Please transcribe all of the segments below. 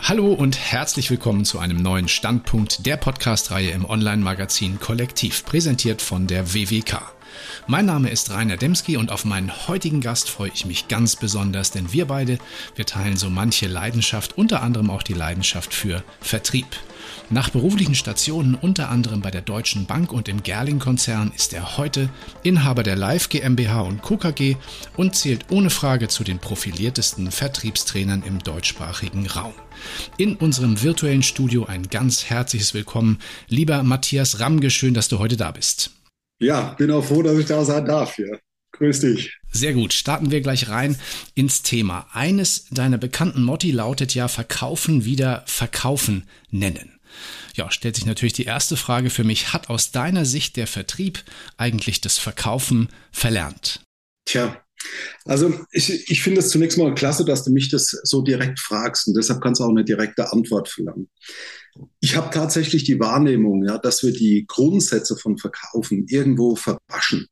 Hallo und herzlich willkommen zu einem neuen Standpunkt der Podcast-Reihe im Online-Magazin Kollektiv, präsentiert von der WWK. Mein Name ist Rainer Demski und auf meinen heutigen Gast freue ich mich ganz besonders, denn wir beide, wir teilen so manche Leidenschaft, unter anderem auch die Leidenschaft für Vertrieb. Nach beruflichen Stationen unter anderem bei der Deutschen Bank und im Gerling-Konzern ist er heute Inhaber der Live GmbH und Co. KG und zählt ohne Frage zu den profiliertesten Vertriebstrainern im deutschsprachigen Raum. In unserem virtuellen Studio ein ganz herzliches Willkommen, lieber Matthias Ramge, schön, dass du heute da bist. Ja, bin auch froh, dass ich da sein darf hier. Grüß dich. Sehr gut, starten wir gleich rein ins Thema. Eines deiner bekannten Motti lautet ja Verkaufen wieder Verkaufen nennen. Ja, stellt sich natürlich die erste Frage für mich, hat aus deiner Sicht der Vertrieb eigentlich das Verkaufen verlernt? Tja, also ich, ich finde es zunächst mal klasse, dass du mich das so direkt fragst und deshalb kannst du auch eine direkte Antwort verlangen. Ich habe tatsächlich die Wahrnehmung, ja, dass wir die Grundsätze von Verkaufen irgendwo verwaschen.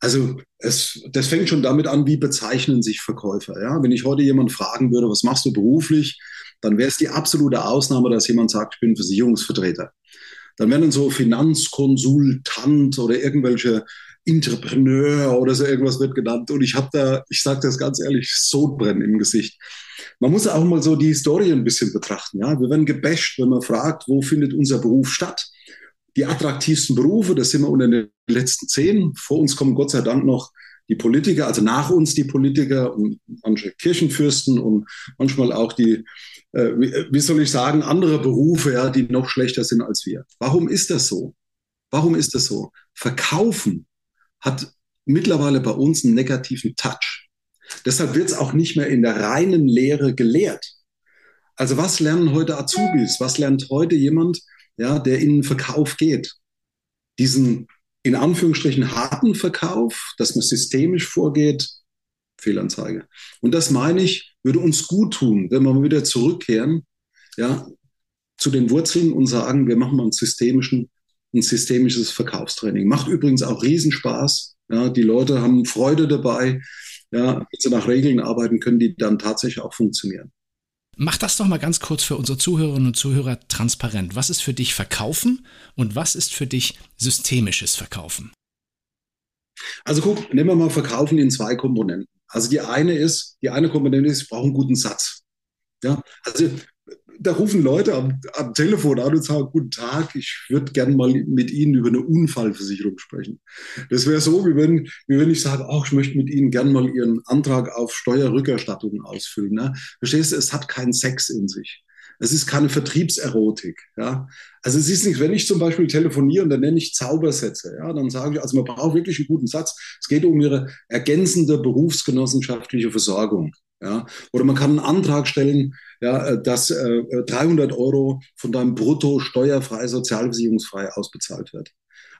Also es, das fängt schon damit an, wie bezeichnen sich Verkäufer. Ja? Wenn ich heute jemand fragen würde, was machst du beruflich, dann wäre es die absolute Ausnahme, dass jemand sagt, ich bin Versicherungsvertreter. Dann werden so Finanzkonsultant oder irgendwelche Entrepreneur oder so irgendwas wird genannt. Und ich habe da, ich sage das ganz ehrlich, Sodbrennen im Gesicht. Man muss auch mal so die Historie ein bisschen betrachten. Ja? Wir werden gebasht, wenn man fragt, wo findet unser Beruf statt. Die attraktivsten Berufe, das sind wir unter den letzten zehn. Vor uns kommen Gott sei Dank noch die Politiker, also nach uns die Politiker und manche Kirchenfürsten und manchmal auch die, äh, wie soll ich sagen, andere Berufe, ja, die noch schlechter sind als wir. Warum ist das so? Warum ist das so? Verkaufen hat mittlerweile bei uns einen negativen Touch. Deshalb wird es auch nicht mehr in der reinen Lehre gelehrt. Also was lernen heute Azubis? Was lernt heute jemand, ja, der in den Verkauf geht? Diesen in Anführungsstrichen harten Verkauf, dass man systemisch vorgeht, Fehlanzeige. Und das meine ich, würde uns gut tun, wenn wir wieder zurückkehren, ja, zu den Wurzeln und sagen, wir machen mal einen systemischen, ein systemisches Verkaufstraining. Macht übrigens auch Riesenspaß. Ja, die Leute haben Freude dabei. Ja, wenn sie nach Regeln arbeiten, können die dann tatsächlich auch funktionieren. Mach das doch mal ganz kurz für unsere Zuhörerinnen und Zuhörer transparent. Was ist für dich Verkaufen und was ist für dich systemisches Verkaufen? Also guck, nehmen wir mal Verkaufen in zwei Komponenten. Also die eine ist, die eine Komponente ist, ich brauche einen guten Satz. Ja, also da rufen Leute am, am, Telefon an und sagen, guten Tag, ich würde gerne mal mit Ihnen über eine Unfallversicherung sprechen. Das wäre so, wie wenn, wie wenn ich sage, oh, ich möchte mit Ihnen gerne mal Ihren Antrag auf Steuerrückerstattung ausfüllen. Ne? Verstehst du, es hat keinen Sex in sich. Es ist keine Vertriebserotik. Ja? Also es ist nicht, wenn ich zum Beispiel telefoniere und dann nenne ich Zaubersätze, ja, dann sage ich, also man braucht wirklich einen guten Satz. Es geht um ihre ergänzende berufsgenossenschaftliche Versorgung. Ja? Oder man kann einen Antrag stellen, ja, äh, dass äh, 300 Euro von deinem Brutto steuerfrei, sozialversicherungsfrei ausbezahlt wird.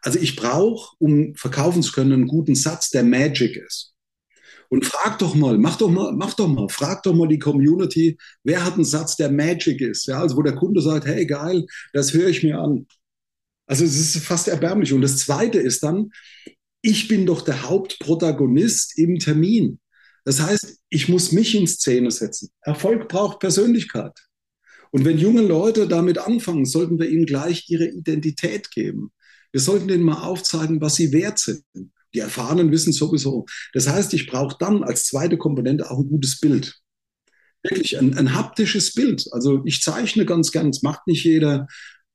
Also ich brauche, um verkaufen zu können, einen guten Satz, der Magic ist. Und frag doch mal, mach doch mal, mach doch mal, frag doch mal die Community, wer hat einen Satz, der Magic ist, ja, also wo der Kunde sagt, hey geil, das höre ich mir an. Also es ist fast erbärmlich. Und das Zweite ist dann, ich bin doch der Hauptprotagonist im Termin. Das heißt, ich muss mich in Szene setzen. Erfolg braucht Persönlichkeit. Und wenn junge Leute damit anfangen, sollten wir ihnen gleich ihre Identität geben. Wir sollten denen mal aufzeigen, was sie wert sind. Die Erfahrenen wissen sowieso. Das heißt, ich brauche dann als zweite Komponente auch ein gutes Bild. Wirklich ein, ein haptisches Bild. Also ich zeichne ganz gern, das macht nicht jeder.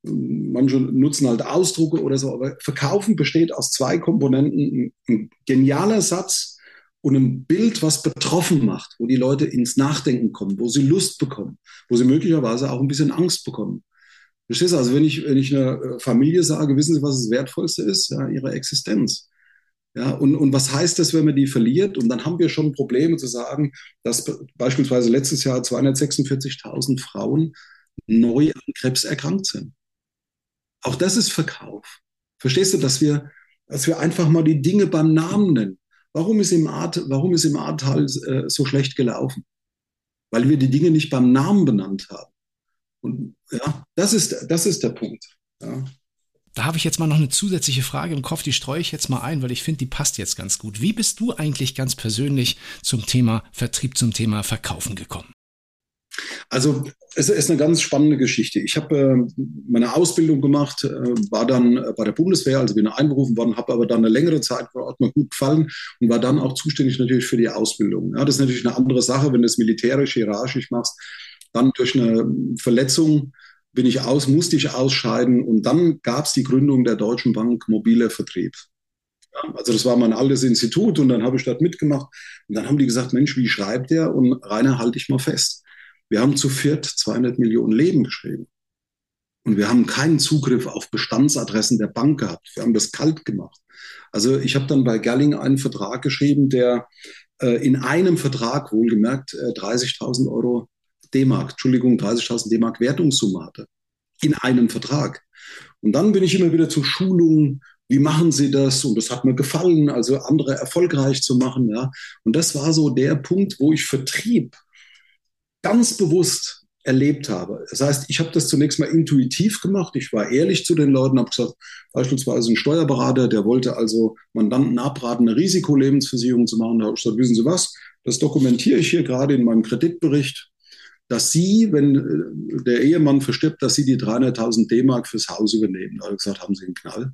Manche nutzen halt Ausdrucke oder so, aber Verkaufen besteht aus zwei Komponenten. Ein genialer Satz, und ein Bild, was betroffen macht, wo die Leute ins Nachdenken kommen, wo sie Lust bekommen, wo sie möglicherweise auch ein bisschen Angst bekommen. Verstehst du? Also wenn ich, wenn ich einer Familie sage, wissen Sie, was das Wertvollste ist? Ja, ihre Existenz. Ja, und, und was heißt das, wenn man die verliert? Und dann haben wir schon Probleme zu sagen, dass beispielsweise letztes Jahr 246.000 Frauen neu an Krebs erkrankt sind. Auch das ist Verkauf. Verstehst du, dass wir, dass wir einfach mal die Dinge beim Namen nennen? Warum ist im, Ahr, warum ist im Ahrtal äh, so schlecht gelaufen? Weil wir die Dinge nicht beim Namen benannt haben. Und ja, das ist, das ist der Punkt. Ja. Da habe ich jetzt mal noch eine zusätzliche Frage im Kopf, die streue ich jetzt mal ein, weil ich finde, die passt jetzt ganz gut. Wie bist du eigentlich ganz persönlich zum Thema Vertrieb, zum Thema Verkaufen gekommen? Also es ist eine ganz spannende Geschichte. Ich habe äh, meine Ausbildung gemacht, äh, war dann äh, bei der Bundeswehr, also bin einberufen worden, habe aber dann eine längere Zeit vor Ort mir gut gefallen und war dann auch zuständig natürlich für die Ausbildung. Ja, das ist natürlich eine andere Sache, wenn du es militärisch, hierarchisch machst. Dann durch eine Verletzung bin ich aus, musste ich ausscheiden und dann gab es die Gründung der Deutschen Bank Mobile Vertrieb. Ja, also das war mein altes Institut und dann habe ich dort mitgemacht und dann haben die gesagt, Mensch, wie schreibt der? Und Rainer, halte ich mal fest wir haben zu viert 200 Millionen Leben geschrieben. Und wir haben keinen Zugriff auf Bestandsadressen der Bank gehabt. Wir haben das kalt gemacht. Also ich habe dann bei Gerling einen Vertrag geschrieben, der äh, in einem Vertrag wohlgemerkt äh, 30.000 Euro D-Mark, Entschuldigung, 30.000 D-Mark Wertungssumme hatte. In einem Vertrag. Und dann bin ich immer wieder zu Schulungen, wie machen Sie das? Und das hat mir gefallen, also andere erfolgreich zu machen. Ja. Und das war so der Punkt, wo ich Vertrieb ganz bewusst erlebt habe. Das heißt, ich habe das zunächst mal intuitiv gemacht. Ich war ehrlich zu den Leuten, habe gesagt, beispielsweise ein Steuerberater, der wollte also Mandanten abraten, eine Risikolebensversicherung zu machen. Da habe ich gesagt, wissen Sie was, das dokumentiere ich hier gerade in meinem Kreditbericht, dass Sie, wenn äh, der Ehemann verstirbt, dass Sie die 300.000 D-Mark fürs Haus übernehmen. Da habe ich gesagt, haben Sie einen Knall?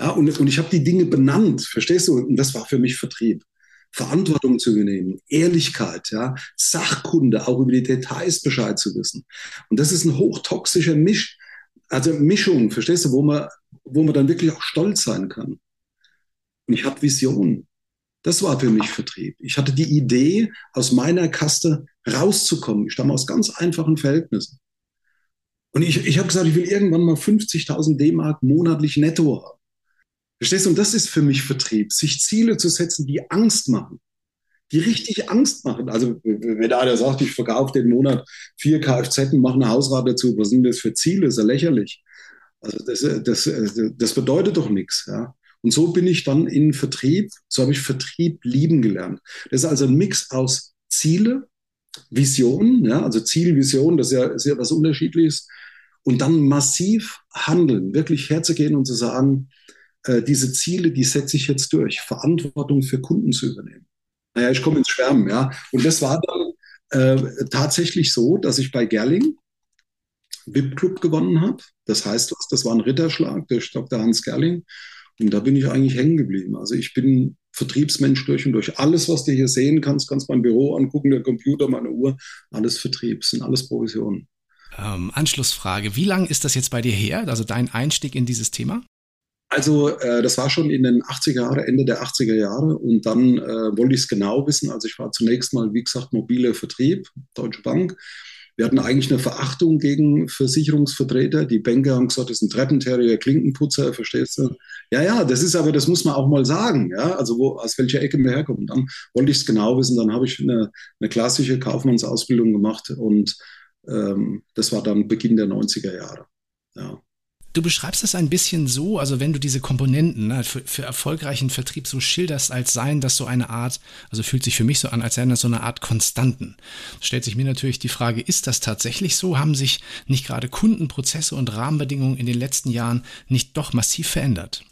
Ja, und, und ich habe die Dinge benannt, verstehst du? Und das war für mich Vertrieb. Verantwortung zu übernehmen, Ehrlichkeit, ja, Sachkunde, auch über die Details Bescheid zu wissen. Und das ist ein hochtoxischer Misch, also Mischung, verstehst du, wo man, wo man dann wirklich auch stolz sein kann. Und ich habe Vision. Das war für mich Vertrieb. Ich hatte die Idee, aus meiner Kaste rauszukommen. Ich stamme aus ganz einfachen Verhältnissen. Und ich, ich habe gesagt, ich will irgendwann mal 50.000 D-Mark monatlich netto haben. Verstehst du? Und das ist für mich Vertrieb, sich Ziele zu setzen, die Angst machen, die richtig Angst machen. Also wenn einer sagt, ich verkaufe den Monat vier Kfz und mache eine Hausrat dazu, was sind das für Ziele? Das ist ja lächerlich. Also das, das, das bedeutet doch nichts. Ja? Und so bin ich dann in Vertrieb, so habe ich Vertrieb lieben gelernt. Das ist also ein Mix aus Ziele, Vision, ja, also Ziel, Vision, das ist ja, ist ja was Unterschiedliches. Und dann massiv handeln, wirklich herzugehen und zu sagen, äh, diese Ziele, die setze ich jetzt durch, Verantwortung für Kunden zu übernehmen. Naja, ich komme ins Schwärmen, ja. Und das war dann äh, tatsächlich so, dass ich bei Gerling VIP-Club gewonnen habe. Das heißt was, das war ein Ritterschlag durch Dr. Hans Gerling. Und da bin ich eigentlich hängen geblieben. Also ich bin Vertriebsmensch durch und durch. Alles, was du hier sehen kannst, kannst mein Büro angucken, der Computer, meine Uhr, alles Vertrieb, sind alles Provisionen. Ähm, Anschlussfrage, wie lange ist das jetzt bei dir her, also dein Einstieg in dieses Thema? Also äh, das war schon in den 80er Jahren, Ende der 80er Jahre und dann äh, wollte ich es genau wissen. Also ich war zunächst mal, wie gesagt, mobile Vertrieb, Deutsche Bank. Wir hatten eigentlich eine Verachtung gegen Versicherungsvertreter. Die Banker haben gesagt, das ist ein Treppenterrier, Klinkenputzer, verstehst du? Ja, ja, das ist aber, das muss man auch mal sagen, ja, also wo, aus welcher Ecke wir herkommen. Dann wollte ich es genau wissen, dann habe ich eine, eine klassische Kaufmannsausbildung gemacht und ähm, das war dann Beginn der 90er Jahre. Ja. Du beschreibst es ein bisschen so, also wenn du diese Komponenten ne, für, für, erfolgreichen Vertrieb so schilderst, als seien das so eine Art, also fühlt sich für mich so an, als seien das so eine Art Konstanten. Stellt sich mir natürlich die Frage, ist das tatsächlich so? Haben sich nicht gerade Kundenprozesse und Rahmenbedingungen in den letzten Jahren nicht doch massiv verändert?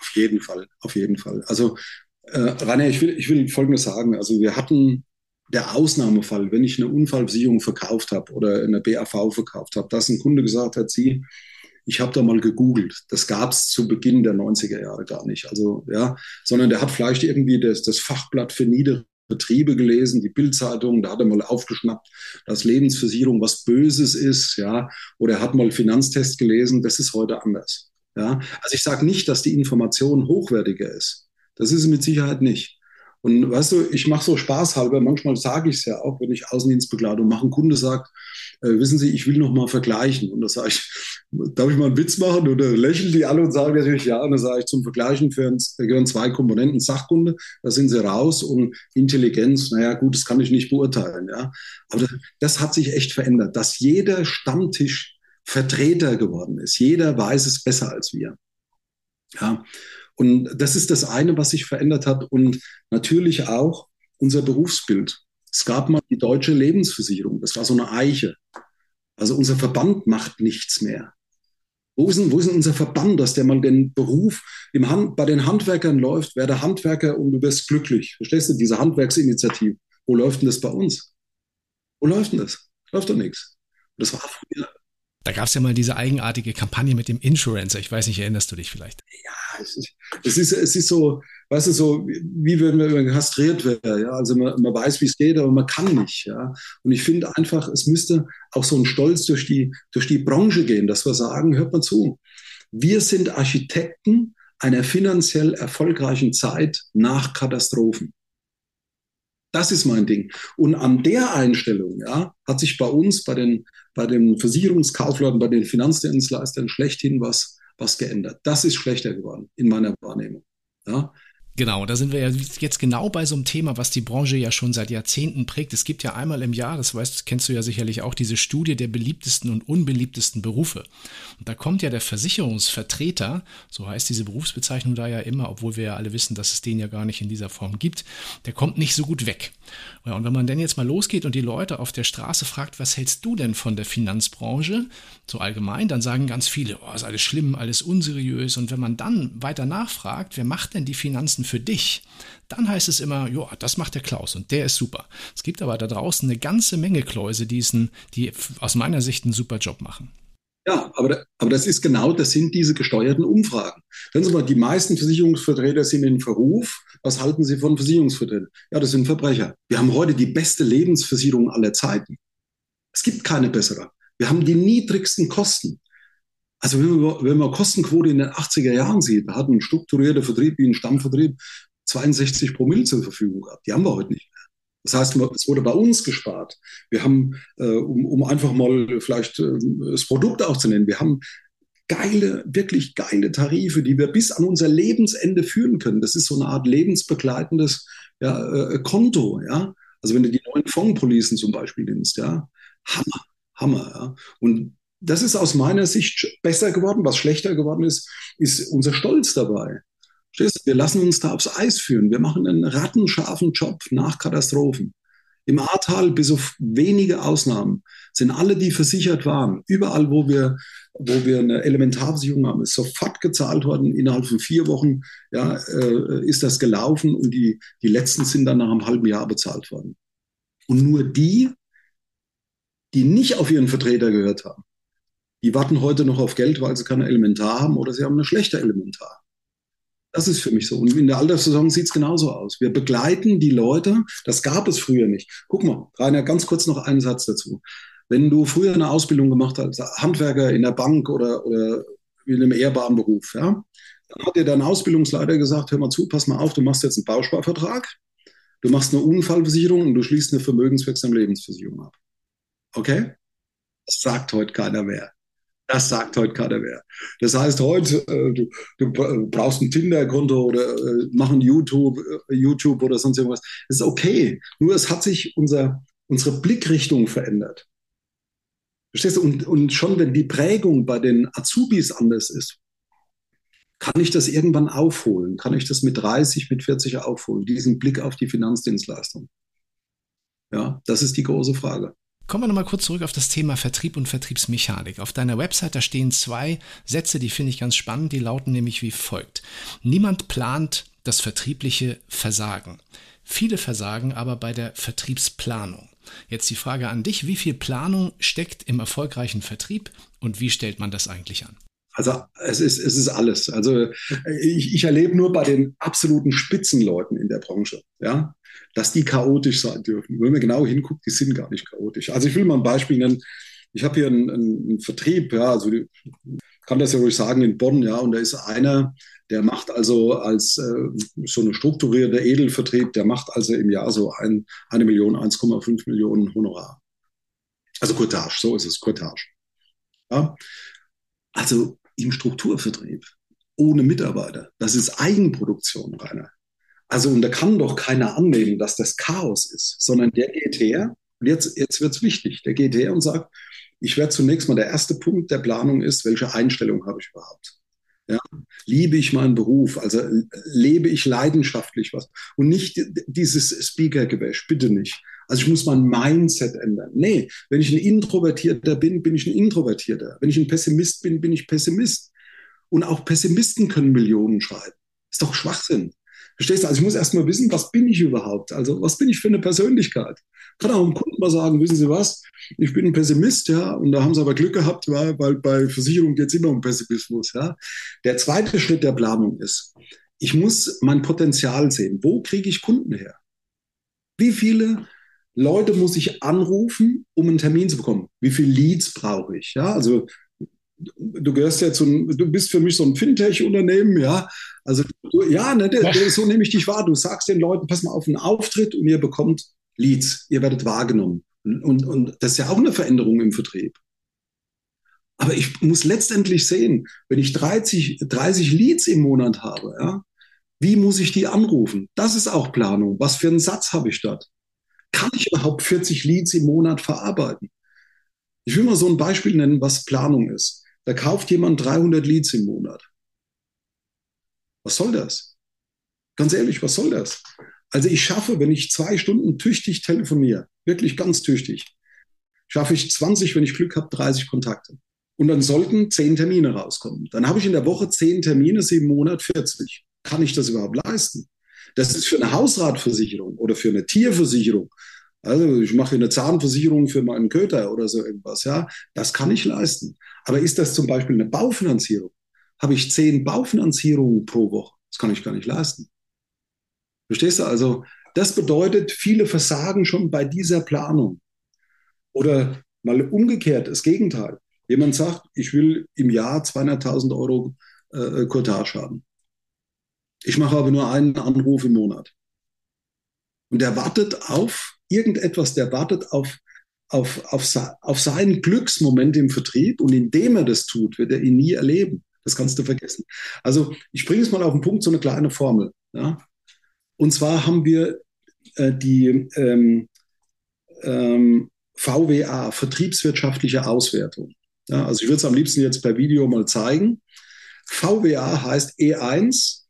Auf jeden Fall, auf jeden Fall. Also äh, Rainer, ich will, ich will Folgendes sagen. Also wir hatten der Ausnahmefall, wenn ich eine Unfallversicherung verkauft habe oder eine BAV verkauft habe, dass ein Kunde gesagt hat, sie, ich habe da mal gegoogelt. Das gab es zu Beginn der 90er Jahre gar nicht. Also, ja, sondern der hat vielleicht irgendwie das, das Fachblatt für niedere Betriebe gelesen, die Bildzeitung, da hat er mal aufgeschnappt, dass Lebensversicherung was Böses ist, ja, oder er hat mal Finanztest gelesen, das ist heute anders. Ja, also ich sage nicht, dass die Information hochwertiger ist. Das ist es mit Sicherheit nicht. Und weißt du, ich mache so spaßhalber, manchmal sage ich es ja auch, wenn ich Außendienstbegleitung mache, ein Kunde sagt, äh, wissen Sie, ich will noch mal vergleichen. Und da sage ich, darf ich mal einen Witz machen? Oder lächeln die alle und sagen natürlich ja. Und dann sage ich, zum Vergleichen da gehören zwei Komponenten, Sachkunde, da sind sie raus und Intelligenz, naja gut, das kann ich nicht beurteilen. Ja. Aber das, das hat sich echt verändert, dass jeder Stammtisch Vertreter geworden ist. Jeder weiß es besser als wir. Ja. Und das ist das eine, was sich verändert hat. Und natürlich auch unser Berufsbild. Es gab mal die deutsche Lebensversicherung. Das war so eine Eiche. Also unser Verband macht nichts mehr. Wo ist, denn, wo ist denn unser Verband, dass der mal den Beruf im Hand, bei den Handwerkern läuft? Werde Handwerker und du wirst glücklich. Verstehst du, diese Handwerksinitiative? Wo läuft denn das bei uns? Wo läuft denn das? Läuft doch nichts. Das war früher da gab es ja mal diese eigenartige Kampagne mit dem Insurancer. Ich weiß nicht, erinnerst du dich vielleicht? Ja, es ist, es ist, so, weißt du, so wie wenn man kastriert wäre. Ja? Also man, man weiß, wie es geht, aber man kann nicht. Ja? Und ich finde einfach, es müsste auch so ein Stolz durch die, durch die Branche gehen, dass wir sagen, hört mal zu, wir sind Architekten einer finanziell erfolgreichen Zeit nach Katastrophen. Das ist mein Ding. Und an der Einstellung ja, hat sich bei uns, bei den, bei den Versicherungskaufleuten, bei den Finanzdienstleistern schlechthin was, was geändert. Das ist schlechter geworden in meiner Wahrnehmung. Ja. Genau, da sind wir ja jetzt genau bei so einem Thema, was die Branche ja schon seit Jahrzehnten prägt. Es gibt ja einmal im Jahr, das weißt, kennst du ja sicherlich auch, diese Studie der beliebtesten und unbeliebtesten Berufe. Und da kommt ja der Versicherungsvertreter, so heißt diese Berufsbezeichnung da ja immer, obwohl wir ja alle wissen, dass es den ja gar nicht in dieser Form gibt, der kommt nicht so gut weg. Und wenn man dann jetzt mal losgeht und die Leute auf der Straße fragt, was hältst du denn von der Finanzbranche, so allgemein, dann sagen ganz viele, oh, ist alles schlimm, alles unseriös. Und wenn man dann weiter nachfragt, wer macht denn die Finanzen für dich, dann heißt es immer, ja, das macht der Klaus und der ist super. Es gibt aber da draußen eine ganze Menge Kläuse, die, die aus meiner Sicht einen super Job machen. Ja, aber, aber das ist genau, das sind diese gesteuerten Umfragen. Wenn Sie mal, die meisten Versicherungsvertreter sind in Verruf. Was halten Sie von Versicherungsvertretern? Ja, das sind Verbrecher. Wir haben heute die beste Lebensversicherung aller Zeiten. Es gibt keine bessere. Wir haben die niedrigsten Kosten. Also wenn man, wenn man Kostenquote in den 80er Jahren sieht, da hat ein strukturierter Vertrieb wie ein Stammvertrieb 62 Promille zur Verfügung gehabt. Die haben wir heute nicht mehr. Das heißt, es wurde bei uns gespart. Wir haben, äh, um, um, einfach mal vielleicht äh, das Produkt auch zu nennen, wir haben geile, wirklich geile Tarife, die wir bis an unser Lebensende führen können. Das ist so eine Art lebensbegleitendes ja, äh, Konto. Ja? Also wenn du die neuen Fondspolicen zum Beispiel nimmst, ja, Hammer, Hammer. Ja? Und das ist aus meiner Sicht besser geworden. Was schlechter geworden ist, ist unser Stolz dabei. Wir lassen uns da aufs Eis führen. Wir machen einen rattenscharfen Job nach Katastrophen. Im Ahrtal, bis auf wenige Ausnahmen, sind alle, die versichert waren, überall, wo wir, wo wir eine Elementarversicherung haben, ist sofort gezahlt worden. Innerhalb von vier Wochen ja, äh, ist das gelaufen und die, die letzten sind dann nach einem halben Jahr bezahlt worden. Und nur die, die nicht auf ihren Vertreter gehört haben, die warten heute noch auf Geld, weil sie keine Elementar haben oder sie haben eine schlechte Elementar. Das ist für mich so. Und in der Alterssaison sieht es genauso aus. Wir begleiten die Leute. Das gab es früher nicht. Guck mal, Rainer, ganz kurz noch einen Satz dazu. Wenn du früher eine Ausbildung gemacht hast, Handwerker in der Bank oder, oder in einem ehrbaren Beruf, ja, dann hat dir dein Ausbildungsleiter gesagt, hör mal zu, pass mal auf, du machst jetzt einen Bausparvertrag, du machst eine Unfallversicherung und du schließt eine vermögenswirksame Lebensversicherung ab. Okay? Das sagt heute keiner mehr. Das sagt heute keiner mehr. Das heißt, heute, äh, du, du, brauchst ein Tinder-Konto oder äh, mach ein YouTube, äh, YouTube oder sonst irgendwas. Das ist okay. Nur es hat sich unser, unsere Blickrichtung verändert. Verstehst du? Und, und schon wenn die Prägung bei den Azubis anders ist, kann ich das irgendwann aufholen? Kann ich das mit 30, mit 40 aufholen? Diesen Blick auf die Finanzdienstleistung. Ja, das ist die große Frage. Kommen wir nochmal kurz zurück auf das Thema Vertrieb und Vertriebsmechanik. Auf deiner Website, da stehen zwei Sätze, die finde ich ganz spannend, die lauten nämlich wie folgt. Niemand plant das vertriebliche Versagen. Viele versagen aber bei der Vertriebsplanung. Jetzt die Frage an dich, wie viel Planung steckt im erfolgreichen Vertrieb und wie stellt man das eigentlich an? Also es ist, es ist alles. Also ich, ich erlebe nur bei den absoluten Spitzenleuten in der Branche, ja, dass die chaotisch sein dürfen. Wenn man genau hinguckt, die sind gar nicht chaotisch. Also ich will mal ein Beispiel nennen. Ich habe hier einen, einen, Vertrieb, ja, also ich kann das ja ruhig sagen, in Bonn, ja, und da ist einer, der macht also als äh, so eine strukturierte Edelvertrieb, der macht also im Jahr so ein, eine Million, 1,5 Millionen Honorar. Also Cottage, so ist es, Cottage. Ja. Also im Strukturvertrieb, ohne Mitarbeiter, das ist Eigenproduktion, Rainer. Also, und da kann doch keiner annehmen, dass das Chaos ist, sondern der geht her, und jetzt, jetzt wird es wichtig, der geht her und sagt, ich werde zunächst mal, der erste Punkt der Planung ist, welche Einstellung habe ich überhaupt? Ja, liebe ich meinen Beruf, also lebe ich leidenschaftlich was und nicht dieses Speaker-Gewäsch, bitte nicht. Also ich muss mein Mindset ändern. Nee, wenn ich ein Introvertierter bin, bin ich ein Introvertierter. Wenn ich ein Pessimist bin, bin ich Pessimist. Und auch Pessimisten können Millionen schreiben. Ist doch Schwachsinn. Verstehst du? Also ich muss erst mal wissen, was bin ich überhaupt? Also was bin ich für eine Persönlichkeit? Kann auch einem Kunden mal sagen, wissen Sie was? Ich bin ein Pessimist, ja, und da haben Sie aber Glück gehabt, weil, bei Versicherung geht es immer um Pessimismus, ja. Der zweite Schritt der Planung ist, ich muss mein Potenzial sehen. Wo kriege ich Kunden her? Wie viele Leute muss ich anrufen, um einen Termin zu bekommen? Wie viele Leads brauche ich? Ja, also du gehörst ja zu, du bist für mich so ein Fintech-Unternehmen, ja. Also du, ja, ne, so nehme ich dich wahr. Du sagst den Leuten, pass mal auf einen Auftritt und ihr bekommt Leads, ihr werdet wahrgenommen. Und, und das ist ja auch eine Veränderung im Vertrieb. Aber ich muss letztendlich sehen, wenn ich 30, 30 Leads im Monat habe, ja, wie muss ich die anrufen? Das ist auch Planung. Was für einen Satz habe ich dort? Kann ich überhaupt 40 Leads im Monat verarbeiten? Ich will mal so ein Beispiel nennen, was Planung ist. Da kauft jemand 300 Leads im Monat. Was soll das? Ganz ehrlich, was soll das? Also ich schaffe, wenn ich zwei Stunden tüchtig telefoniere, wirklich ganz tüchtig, schaffe ich 20, wenn ich Glück habe, 30 Kontakte. Und dann sollten 10 Termine rauskommen. Dann habe ich in der Woche 10 Termine, sie im Monat 40. Kann ich das überhaupt leisten? Das ist für eine Hausratversicherung oder für eine Tierversicherung. Also ich mache eine Zahnversicherung für meinen Köter oder so irgendwas. Ja, das kann ich leisten. Aber ist das zum Beispiel eine Baufinanzierung? Habe ich zehn Baufinanzierungen pro Woche? Das kann ich gar nicht leisten. Verstehst du? Also das bedeutet, viele versagen schon bei dieser Planung. Oder mal umgekehrt, das Gegenteil. Jemand sagt, ich will im Jahr 200.000 Euro äh, Cottage haben. Ich mache aber nur einen Anruf im Monat. Und der wartet auf irgendetwas, der wartet auf, auf, auf, auf seinen Glücksmoment im Vertrieb und indem er das tut, wird er ihn nie erleben. Das kannst du vergessen. Also ich bringe es mal auf den Punkt, so eine kleine Formel. Ja? Und zwar haben wir äh, die ähm, ähm, VWA, vertriebswirtschaftliche Auswertung. Ja, also ich würde es am liebsten jetzt per Video mal zeigen. VWA heißt E1,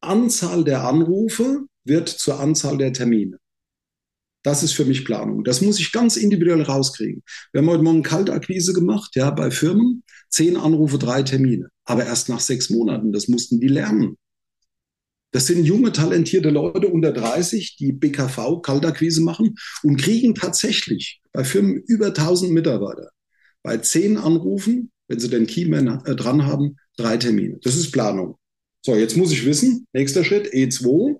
Anzahl der Anrufe wird zur Anzahl der Termine. Das ist für mich Planung. Das muss ich ganz individuell rauskriegen. Wir haben heute Morgen Kaltakquise gemacht, ja, bei Firmen. Zehn Anrufe, drei Termine. Aber erst nach sechs Monaten. Das mussten die lernen. Das sind junge, talentierte Leute unter 30, die BKV Kaltakquise machen und kriegen tatsächlich bei Firmen über 1000 Mitarbeiter bei zehn Anrufen, wenn sie den Keyman äh, dran haben, drei Termine. Das ist Planung. So, jetzt muss ich wissen, nächster Schritt, E2,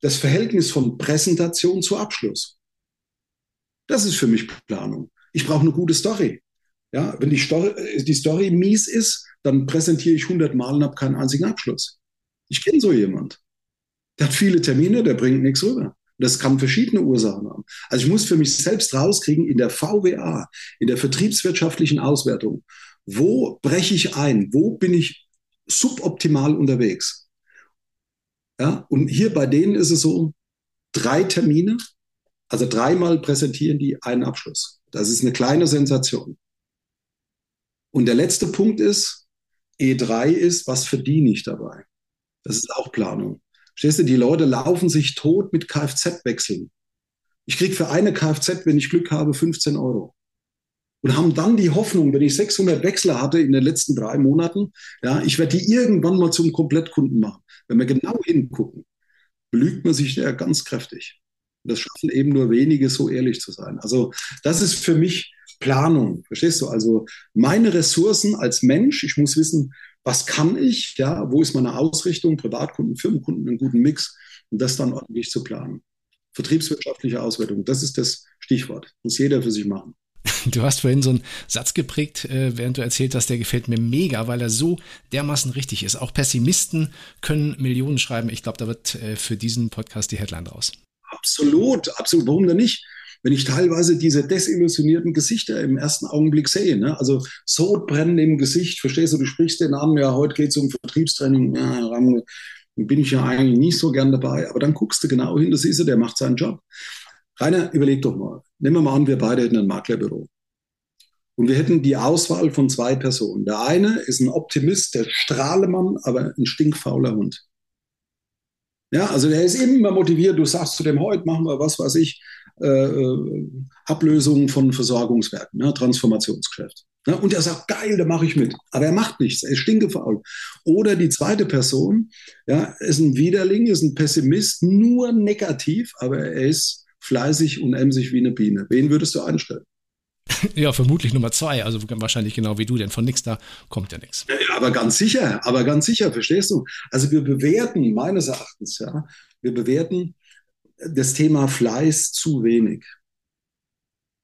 das Verhältnis von Präsentation zu Abschluss. Das ist für mich Planung. Ich brauche eine gute Story. Ja, wenn die Story, die Story mies ist, dann präsentiere ich 100 Mal und habe keinen einzigen Abschluss. Ich kenne so jemand. Der hat viele Termine, der bringt nichts rüber. Das kann verschiedene Ursachen haben. Also ich muss für mich selbst rauskriegen in der VWA, in der vertriebswirtschaftlichen Auswertung, wo breche ich ein? Wo bin ich suboptimal unterwegs? Ja, und hier bei denen ist es so, drei Termine, also dreimal präsentieren die einen Abschluss. Das ist eine kleine Sensation. Und der letzte Punkt ist, E3 ist, was verdiene ich dabei? Das ist auch Planung. Stehst du, die Leute laufen sich tot mit Kfz-Wechseln. Ich kriege für eine Kfz, wenn ich Glück habe, 15 Euro. Und haben dann die Hoffnung, wenn ich 600 Wechsler hatte in den letzten drei Monaten, ja, ich werde die irgendwann mal zum Komplettkunden machen. Wenn wir genau hingucken, belügt man sich ja ganz kräftig. Das schaffen eben nur wenige, so ehrlich zu sein. Also das ist für mich Planung. Verstehst du? Also meine Ressourcen als Mensch, ich muss wissen, was kann ich, ja, wo ist meine Ausrichtung, Privatkunden, Firmenkunden, einen guten Mix und das dann ordentlich zu planen. Vertriebswirtschaftliche Auswertung, das ist das Stichwort. Muss jeder für sich machen. Du hast vorhin so einen Satz geprägt, äh, während du erzählt hast, der gefällt mir mega, weil er so dermaßen richtig ist. Auch Pessimisten können Millionen schreiben. Ich glaube, da wird äh, für diesen Podcast die Headline raus. Absolut, absolut. Warum denn nicht? wenn ich teilweise diese desillusionierten Gesichter im ersten Augenblick sehe. Ne? Also Sodbrennen im Gesicht, verstehst du, du sprichst den Namen, ja, heute geht es um Vertriebstraining, ja, bin ich ja eigentlich nicht so gern dabei. Aber dann guckst du genau hin, das ist er, der macht seinen Job. Rainer, überleg doch mal. Nehmen wir mal an, wir beide hätten ein Maklerbüro. Und wir hätten die Auswahl von zwei Personen. Der eine ist ein Optimist, der Strahlemann, aber ein stinkfauler Hund. Ja, also der ist immer motiviert. Du sagst zu dem, heute machen wir was weiß ich, äh, äh, Ablösung von Versorgungswerken, ne, Transformationsgeschäft. Ne? Und er sagt, geil, da mache ich mit. Aber er macht nichts, er ist stinkefaul. Oder die zweite Person, ja, ist ein Widerling, ist ein Pessimist, nur negativ, aber er ist fleißig und emsig wie eine Biene. Wen würdest du einstellen? Ja, vermutlich Nummer zwei, also wahrscheinlich genau wie du, denn von nichts da kommt ja nichts. Ja, aber ganz sicher, aber ganz sicher, verstehst du? Also wir bewerten meines Erachtens, ja, wir bewerten das Thema Fleiß zu wenig.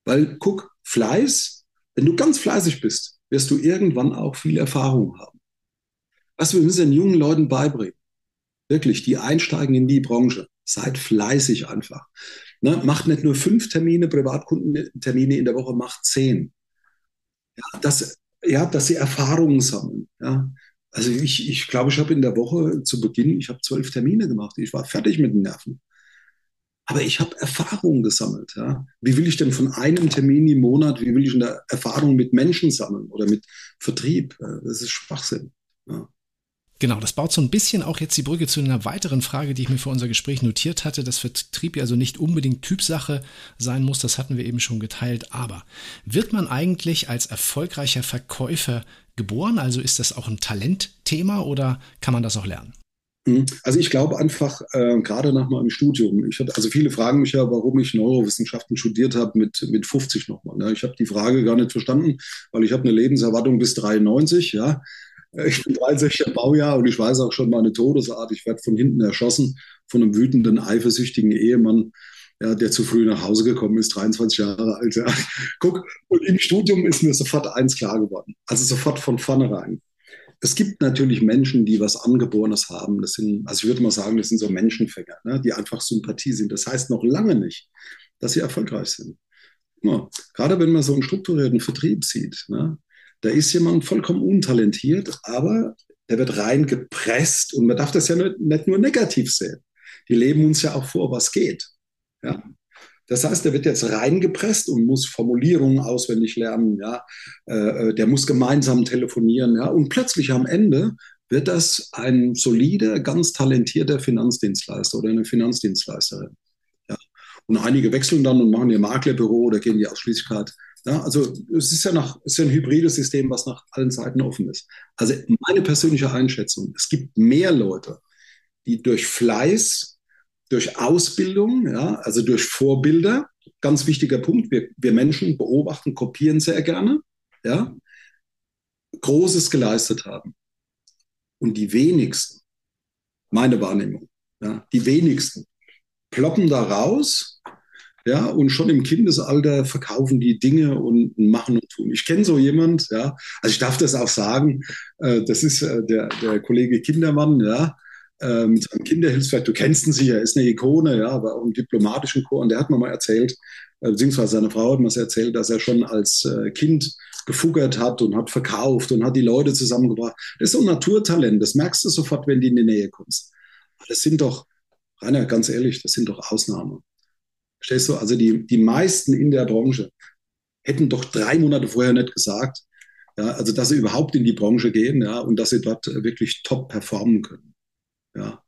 Weil guck, Fleiß, wenn du ganz fleißig bist, wirst du irgendwann auch viel Erfahrung haben. Was wir müssen den jungen Leuten beibringen, wirklich, die einsteigen in die Branche, seid fleißig einfach. Ne? Macht nicht nur fünf Termine, Privatkundentermine in der Woche, macht zehn. Ja, dass, ja, dass sie Erfahrungen sammeln. Ja. Also ich, ich glaube, ich habe in der Woche zu Beginn, ich habe zwölf Termine gemacht. Ich war fertig mit den Nerven. Aber ich habe Erfahrungen gesammelt. Ja. Wie will ich denn von einem Termin im Monat, wie will ich eine Erfahrung mit Menschen sammeln oder mit Vertrieb? Das ist Schwachsinn. Ja. Genau, das baut so ein bisschen auch jetzt die Brücke zu einer weiteren Frage, die ich mir für unser Gespräch notiert hatte, dass Vertrieb ja also nicht unbedingt Typsache sein muss, das hatten wir eben schon geteilt, aber wird man eigentlich als erfolgreicher Verkäufer geboren? Also ist das auch ein Talentthema oder kann man das auch lernen? Mhm. Also ich glaube einfach, äh, gerade nach meinem Studium, ich hatte, also viele fragen mich ja, warum ich Neurowissenschaften studiert habe mit, mit 50 nochmal. Ne? Ich habe die Frage gar nicht verstanden, weil ich habe eine Lebenserwartung bis 93, ja. Ich bin 63er Baujahr und ich weiß auch schon meine Todesart. Ich werde von hinten erschossen von einem wütenden, eifersüchtigen Ehemann, ja, der zu früh nach Hause gekommen ist, 23 Jahre alt. Ja. Guck, und im Studium ist mir sofort eins klar geworden. Also sofort von vornherein. Es gibt natürlich Menschen, die was Angeborenes haben. Das sind, also ich würde mal sagen, das sind so Menschenfänger, ne, die einfach Sympathie sind. Das heißt noch lange nicht, dass sie erfolgreich sind. Ja, gerade wenn man so einen strukturierten Vertrieb sieht, ne, da ist jemand vollkommen untalentiert, aber der wird reingepresst und man darf das ja nicht, nicht nur negativ sehen. Die leben uns ja auch vor, was geht. Ja. Das heißt, der wird jetzt reingepresst und muss Formulierungen auswendig lernen, ja. Äh, äh, der muss gemeinsam telefonieren, ja. Und plötzlich am Ende wird das ein solider, ganz talentierter Finanzdienstleister oder eine Finanzdienstleisterin. Ja. Und einige wechseln dann und machen ihr Maklerbüro oder gehen die Ausschließlichkeit ja, also es ist ja, nach, es ist ja ein hybrides System, was nach allen Seiten offen ist. Also meine persönliche Einschätzung, es gibt mehr Leute, die durch Fleiß, durch Ausbildung, ja, also durch Vorbilder, ganz wichtiger Punkt, wir, wir Menschen beobachten, kopieren sehr gerne, ja, Großes geleistet haben. Und die wenigsten, meine Wahrnehmung, ja, die wenigsten ploppen da raus ja, und schon im Kindesalter verkaufen die Dinge und machen und tun. Ich kenne so jemand, ja, also ich darf das auch sagen, äh, das ist äh, der, der Kollege Kindermann, ja, mit seinem Kinderhilfswerk, du kennst ihn sicher, er ist eine Ikone, ja, aber auch im diplomatischen Chor und der hat mir mal erzählt, äh, beziehungsweise seine Frau hat mir erzählt, dass er schon als äh, Kind gefuggert hat und hat verkauft und hat die Leute zusammengebracht. Das ist so ein Naturtalent, das merkst du sofort, wenn du in die Nähe kommst. Das sind doch, Rainer, ganz ehrlich, das sind doch Ausnahmen. Verstehst du? Also die, die meisten in der Branche hätten doch drei Monate vorher nicht gesagt, ja, also dass sie überhaupt in die Branche gehen, ja, und dass sie dort wirklich top performen können. Ja.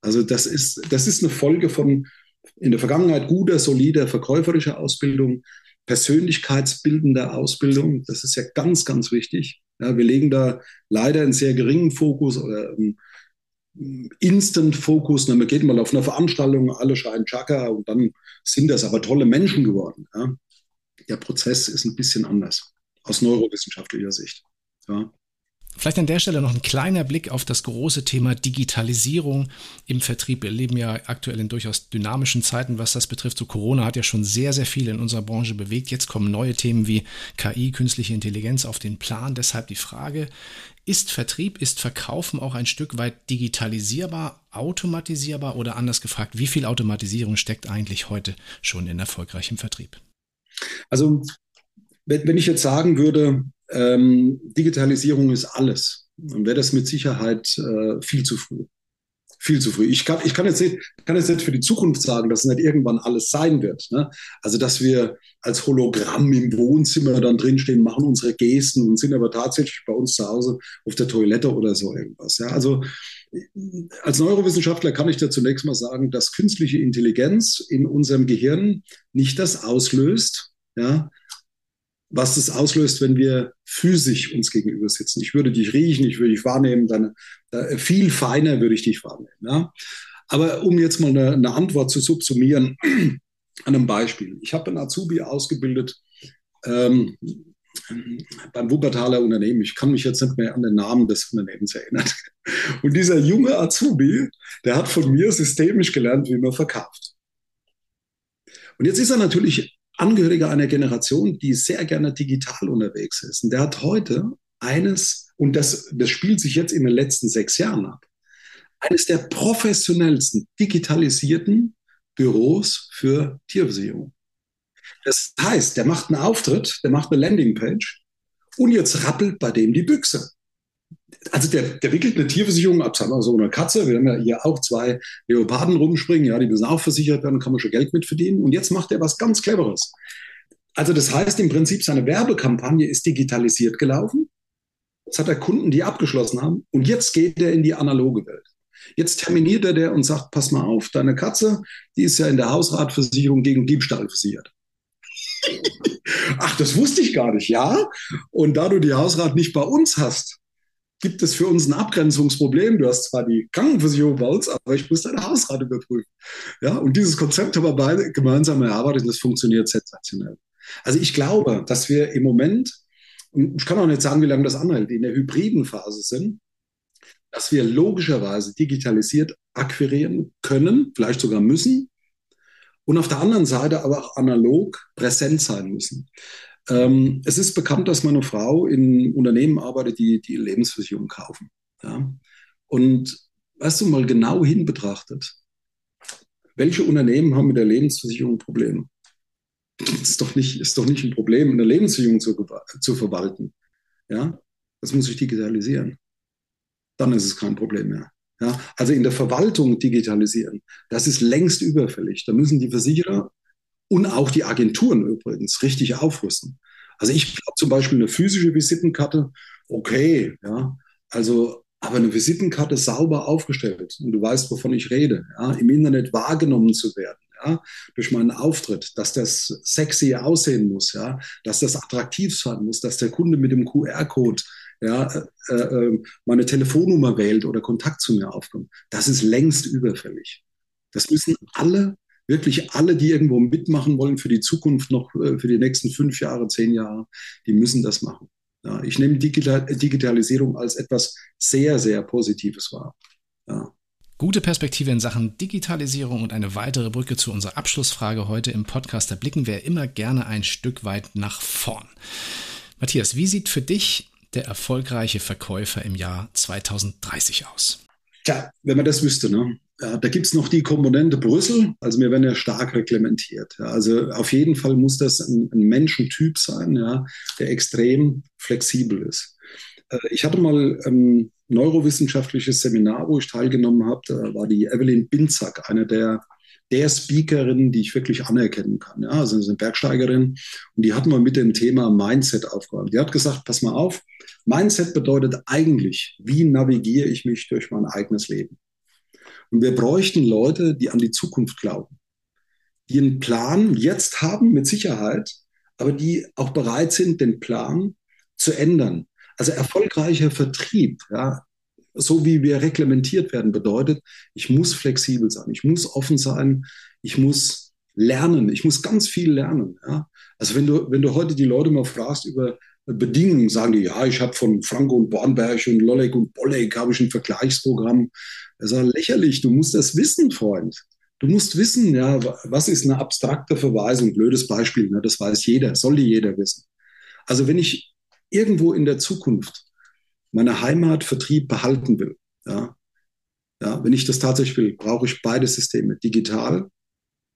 Also das ist, das ist eine Folge von in der Vergangenheit guter, solider, verkäuferischer Ausbildung, persönlichkeitsbildender Ausbildung. Das ist ja ganz, ganz wichtig. Ja, wir legen da leider einen sehr geringen Fokus oder ähm, Instant-Fokus. Man geht mal auf eine Veranstaltung, alle schreien Chaka und dann sind das aber tolle Menschen geworden. Ja. Der Prozess ist ein bisschen anders aus neurowissenschaftlicher Sicht. Ja. Vielleicht an der Stelle noch ein kleiner Blick auf das große Thema Digitalisierung im Vertrieb. Wir leben ja aktuell in durchaus dynamischen Zeiten, was das betrifft. So Corona hat ja schon sehr, sehr viel in unserer Branche bewegt. Jetzt kommen neue Themen wie KI, künstliche Intelligenz auf den Plan. Deshalb die Frage, ist Vertrieb, ist Verkaufen auch ein Stück weit digitalisierbar, automatisierbar oder anders gefragt, wie viel Automatisierung steckt eigentlich heute schon in erfolgreichem Vertrieb? Also, wenn, ich jetzt sagen würde, ähm, Digitalisierung ist alles. Dann wäre das mit Sicherheit äh, viel zu früh. Viel zu früh. Ich kann, ich kann, jetzt nicht, kann jetzt nicht für die Zukunft sagen, dass es nicht irgendwann alles sein wird. Ne? Also, dass wir als Hologramm im Wohnzimmer dann drinstehen, machen unsere Gesten und sind aber tatsächlich bei uns zu Hause auf der Toilette oder so irgendwas. Ja? Also, als Neurowissenschaftler kann ich da zunächst mal sagen, dass künstliche Intelligenz in unserem Gehirn nicht das auslöst, ja, was das auslöst, wenn wir physisch uns gegenüber sitzen. Ich würde dich riechen, ich würde dich wahrnehmen, dann, äh, viel feiner würde ich dich wahrnehmen. Ja? Aber um jetzt mal eine, eine Antwort zu subsumieren, an einem Beispiel. Ich habe einen Azubi ausgebildet ähm, beim Wuppertaler Unternehmen. Ich kann mich jetzt nicht mehr an den Namen des Unternehmens erinnern. Und dieser junge Azubi, der hat von mir systemisch gelernt, wie man verkauft. Und jetzt ist er natürlich Angehöriger einer Generation, die sehr gerne digital unterwegs ist. Und der hat heute eines, und das, das spielt sich jetzt in den letzten sechs Jahren ab, eines der professionellsten digitalisierten Büros für Tierversicherung. Das heißt, der macht einen Auftritt, der macht eine Landingpage und jetzt rappelt bei dem die Büchse also der, der wickelt eine Tierversicherung ab, sagen wir so eine Katze. Wir haben ja hier auch zwei Leoparden rumspringen, ja, die müssen auch versichert werden, kann man schon Geld mit verdienen. Und jetzt macht er was ganz Cleveres. Also das heißt im Prinzip, seine Werbekampagne ist digitalisiert gelaufen. Jetzt hat er Kunden, die abgeschlossen haben. Und jetzt geht er in die analoge Welt. Jetzt terminiert er der und sagt, pass mal auf, deine Katze, die ist ja in der Hausratversicherung gegen Diebstahl versichert. Ach, das wusste ich gar nicht, ja. Und da du die Hausrat nicht bei uns hast, gibt es für uns ein Abgrenzungsproblem. Du hast zwar die Krankenversicherung bei uns, aber ich muss deine Hausrate überprüfen. Ja, und dieses Konzept haben wir beide gemeinsam erarbeitet und das funktioniert sensationell. Also ich glaube, dass wir im Moment, ich kann auch nicht sagen, wie lange das anhält, in der hybriden Phase sind, dass wir logischerweise digitalisiert akquirieren können, vielleicht sogar müssen, und auf der anderen Seite aber auch analog präsent sein müssen. Ähm, es ist bekannt, dass meine Frau in Unternehmen arbeitet, die die Lebensversicherung kaufen. Ja? Und weißt du mal genau hin betrachtet, welche Unternehmen haben mit der Lebensversicherung Probleme? Das ist doch nicht, ist doch nicht ein Problem, eine Lebensversicherung zu, zu verwalten. Ja? Das muss ich digitalisieren. Dann ist es kein Problem mehr. Ja? Also in der Verwaltung digitalisieren, das ist längst überfällig. Da müssen die Versicherer und auch die Agenturen übrigens richtig aufrüsten. Also ich glaube zum Beispiel eine physische Visitenkarte, okay, ja, also aber eine Visitenkarte sauber aufgestellt. Und du weißt, wovon ich rede, ja, im Internet wahrgenommen zu werden, ja, durch meinen Auftritt, dass das sexy aussehen muss, ja, dass das attraktiv sein muss, dass der Kunde mit dem QR-Code ja, äh, äh, meine Telefonnummer wählt oder Kontakt zu mir aufkommt. Das ist längst überfällig. Das müssen alle wirklich alle, die irgendwo mitmachen wollen für die Zukunft noch, äh, für die nächsten fünf Jahre, zehn Jahre, die müssen das machen. Ja, ich nehme Digital Digitalisierung als etwas sehr, sehr Positives wahr. Ja. Gute Perspektive in Sachen Digitalisierung und eine weitere Brücke zu unserer Abschlussfrage heute im Podcast. Da blicken wir immer gerne ein Stück weit nach vorn. Matthias, wie sieht für dich der erfolgreiche Verkäufer im Jahr 2030 aus? Tja, wenn man das wüsste, ne? Ja, da gibt es noch die Komponente Brüssel. Also wir werden ja stark reglementiert. Ja. Also auf jeden Fall muss das ein, ein Menschentyp sein, ja, der extrem flexibel ist. Äh, ich hatte mal ein neurowissenschaftliches Seminar, wo ich teilgenommen habe. Da war die Evelyn Binzack, eine der, der Speakerinnen, die ich wirklich anerkennen kann. Ja, also eine Bergsteigerin. Und die hat mal mit dem Thema Mindset aufgeräumt. Die hat gesagt, pass mal auf, Mindset bedeutet eigentlich, wie navigiere ich mich durch mein eigenes Leben? Und wir bräuchten Leute, die an die Zukunft glauben, die einen Plan jetzt haben, mit Sicherheit, aber die auch bereit sind, den Plan zu ändern. Also erfolgreicher Vertrieb, ja, so wie wir reglementiert werden, bedeutet, ich muss flexibel sein, ich muss offen sein, ich muss lernen, ich muss ganz viel lernen. Ja. Also wenn du, wenn du heute die Leute mal fragst über Bedingungen, sagen die, ja, ich habe von Franco und Bornberg und Lollek und Bolek habe ich ein Vergleichsprogramm. Er sagt, lächerlich, du musst das wissen, Freund. Du musst wissen, ja, was ist eine abstrakte Verweisung? Blödes Beispiel, ne, das weiß jeder, soll die jeder wissen. Also wenn ich irgendwo in der Zukunft meine Heimatvertrieb behalten will, ja, ja, wenn ich das tatsächlich will, brauche ich beide Systeme, digital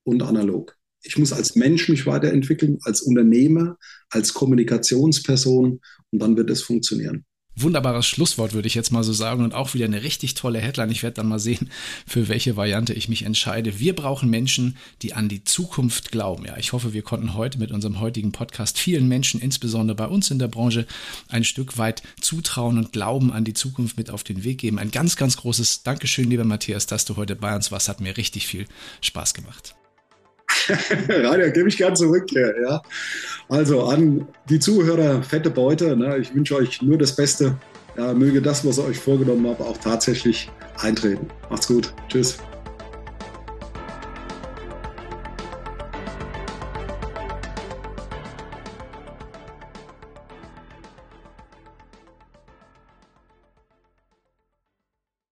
und analog. Ich muss als Mensch mich weiterentwickeln, als Unternehmer, als Kommunikationsperson und dann wird es funktionieren. Wunderbares Schlusswort, würde ich jetzt mal so sagen. Und auch wieder eine richtig tolle Headline. Ich werde dann mal sehen, für welche Variante ich mich entscheide. Wir brauchen Menschen, die an die Zukunft glauben. Ja, ich hoffe, wir konnten heute mit unserem heutigen Podcast vielen Menschen, insbesondere bei uns in der Branche, ein Stück weit Zutrauen und Glauben an die Zukunft mit auf den Weg geben. Ein ganz, ganz großes Dankeschön, lieber Matthias, dass du heute bei uns warst. Hat mir richtig viel Spaß gemacht. Rainer, gebe ich gern zurück. Ja. Also an die Zuhörer, fette Beute. Ne? Ich wünsche euch nur das Beste. Ja, möge das, was ihr euch vorgenommen habt, auch tatsächlich eintreten. Macht's gut. Tschüss.